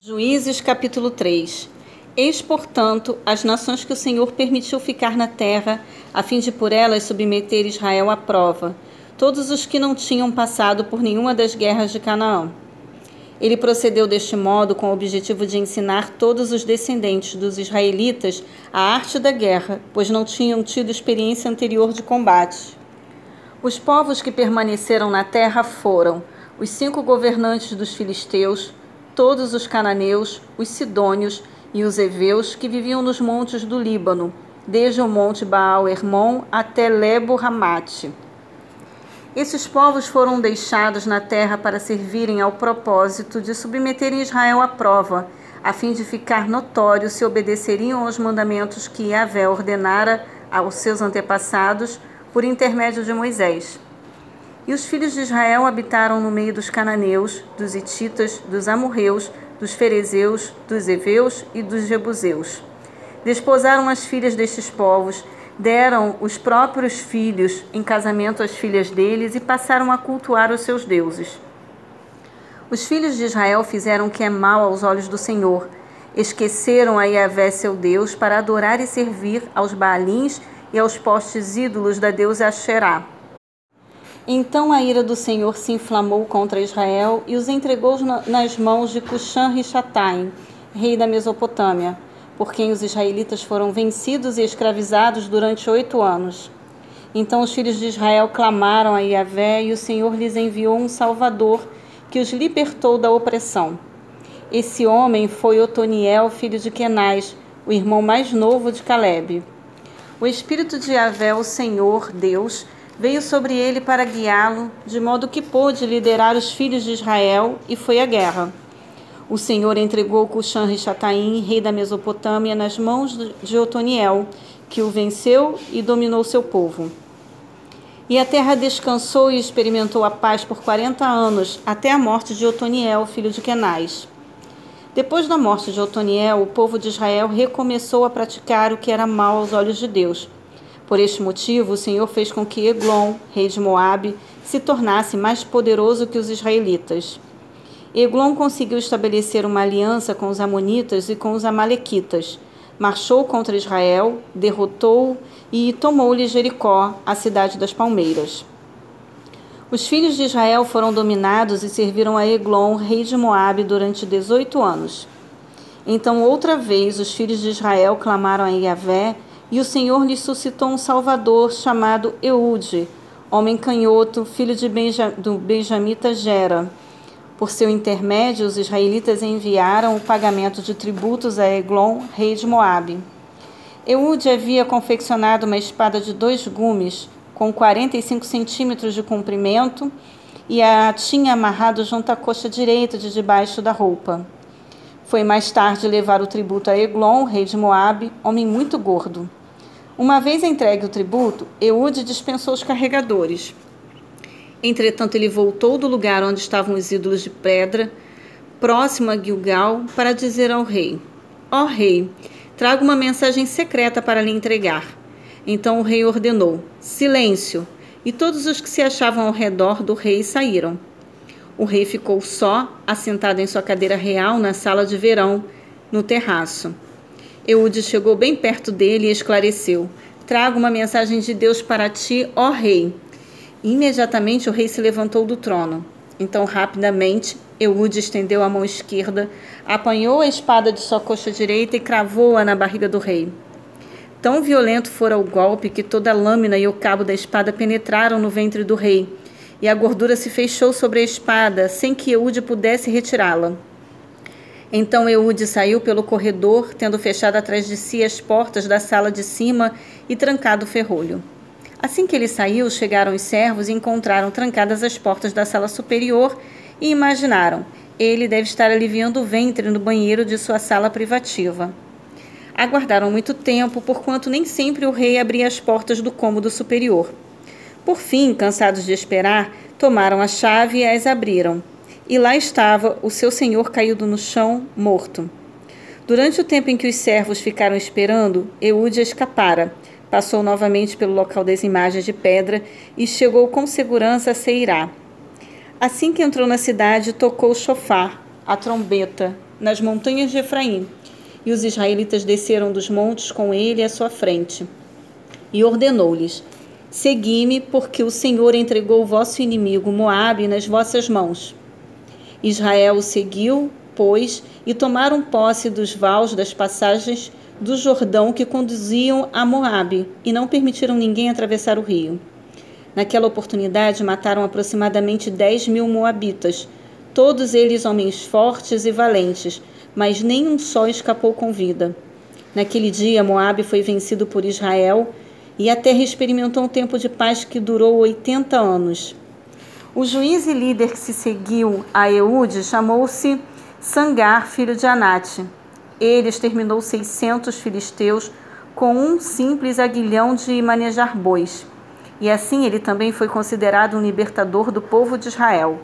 Juízes capítulo 3 Eis, portanto, as nações que o Senhor permitiu ficar na terra, a fim de por elas submeter Israel à prova, todos os que não tinham passado por nenhuma das guerras de Canaã. Ele procedeu deste modo com o objetivo de ensinar todos os descendentes dos israelitas a arte da guerra, pois não tinham tido experiência anterior de combate. Os povos que permaneceram na terra foram os cinco governantes dos filisteus, todos os cananeus, os sidônios e os heveus que viviam nos montes do Líbano, desde o monte Baal-Hermon até Lebo-Ramate. Esses povos foram deixados na terra para servirem ao propósito de submeterem Israel à prova, a fim de ficar notório se obedeceriam aos mandamentos que Yahvé ordenara aos seus antepassados por intermédio de Moisés. E os filhos de Israel habitaram no meio dos cananeus, dos hititas, dos amorreus, dos ferezeus, dos heveus e dos jebuseus. Desposaram as filhas destes povos, deram os próprios filhos em casamento às filhas deles e passaram a cultuar os seus deuses. Os filhos de Israel fizeram o que é mal aos olhos do Senhor. Esqueceram a Yahvé, seu Deus, para adorar e servir aos Baalins e aos postes ídolos da deusa Asherá. Então a ira do Senhor se inflamou contra Israel e os entregou nas mãos de Cushan-Rishathaim, rei da Mesopotâmia, por quem os israelitas foram vencidos e escravizados durante oito anos. Então os filhos de Israel clamaram a Yahvé e o Senhor lhes enviou um Salvador que os libertou da opressão. Esse homem foi Otoniel, filho de Kenaz, o irmão mais novo de Caleb. O Espírito de Yahvé, o Senhor, Deus, veio sobre ele para guiá-lo, de modo que pôde liderar os filhos de Israel e foi à guerra. O Senhor entregou Cushan-Rishathaim, rei da Mesopotâmia, nas mãos de Otoniel, que o venceu e dominou seu povo. E a terra descansou e experimentou a paz por quarenta anos, até a morte de Otoniel, filho de Kenaz. Depois da morte de Otoniel, o povo de Israel recomeçou a praticar o que era mal aos olhos de Deus por este motivo, o Senhor fez com que Eglon, rei de Moabe, se tornasse mais poderoso que os israelitas. Eglon conseguiu estabelecer uma aliança com os amonitas e com os amalequitas. Marchou contra Israel, derrotou e tomou-lhe Jericó, a cidade das palmeiras. Os filhos de Israel foram dominados e serviram a Eglon, rei de Moabe, durante 18 anos. Então, outra vez, os filhos de Israel clamaram a Yahvé e o Senhor lhe suscitou um Salvador chamado Eude, homem canhoto, filho de Benja, do benjamita Gera. Por seu intermédio, os israelitas enviaram o pagamento de tributos a Eglon, rei de Moabe. Eude havia confeccionado uma espada de dois gumes, com 45 centímetros de comprimento, e a tinha amarrado junto à coxa direita de debaixo da roupa. Foi mais tarde levar o tributo a Eglon, rei de Moabe, homem muito gordo. Uma vez entregue o tributo, Eude dispensou os carregadores. Entretanto, ele voltou do lugar onde estavam os ídolos de pedra, próximo a Gilgal, para dizer ao rei: Ó oh, rei, trago uma mensagem secreta para lhe entregar. Então o rei ordenou: Silêncio! E todos os que se achavam ao redor do rei saíram. O rei ficou só, assentado em sua cadeira real na sala de verão, no terraço. Eude chegou bem perto dele e esclareceu: Trago uma mensagem de Deus para ti, ó rei. Imediatamente o rei se levantou do trono. Então, rapidamente, Eude estendeu a mão esquerda, apanhou a espada de sua coxa direita e cravou-a na barriga do rei. Tão violento fora o golpe que toda a lâmina e o cabo da espada penetraram no ventre do rei, e a gordura se fechou sobre a espada, sem que Eude pudesse retirá-la. Então Eude saiu pelo corredor, tendo fechado atrás de si as portas da sala de cima e trancado o ferrolho. Assim que ele saiu, chegaram os servos e encontraram trancadas as portas da sala superior e imaginaram: ele deve estar aliviando o ventre no banheiro de sua sala privativa. Aguardaram muito tempo, porquanto nem sempre o rei abria as portas do cômodo superior. Por fim, cansados de esperar, tomaram a chave e as abriram e lá estava o seu senhor caído no chão, morto. Durante o tempo em que os servos ficaram esperando, Eude escapara, passou novamente pelo local das imagens de pedra e chegou com segurança a Seirá. Assim que entrou na cidade, tocou o chofar, a trombeta, nas montanhas de Efraim. E os israelitas desceram dos montes com ele à sua frente. E ordenou-lhes: Segui-me, porque o Senhor entregou o vosso inimigo Moabe nas vossas mãos. Israel o seguiu, pois, e tomaram posse dos vales das passagens do Jordão que conduziam a Moabe, e não permitiram ninguém atravessar o rio. Naquela oportunidade, mataram aproximadamente dez mil moabitas, todos eles homens fortes e valentes, mas nenhum só escapou com vida. Naquele dia, Moabe foi vencido por Israel, e a terra experimentou um tempo de paz que durou oitenta anos. O juiz e líder que se seguiu a Eude chamou-se Sangar, filho de Anate. Ele exterminou 600 filisteus com um simples aguilhão de manejar bois. E assim ele também foi considerado um libertador do povo de Israel.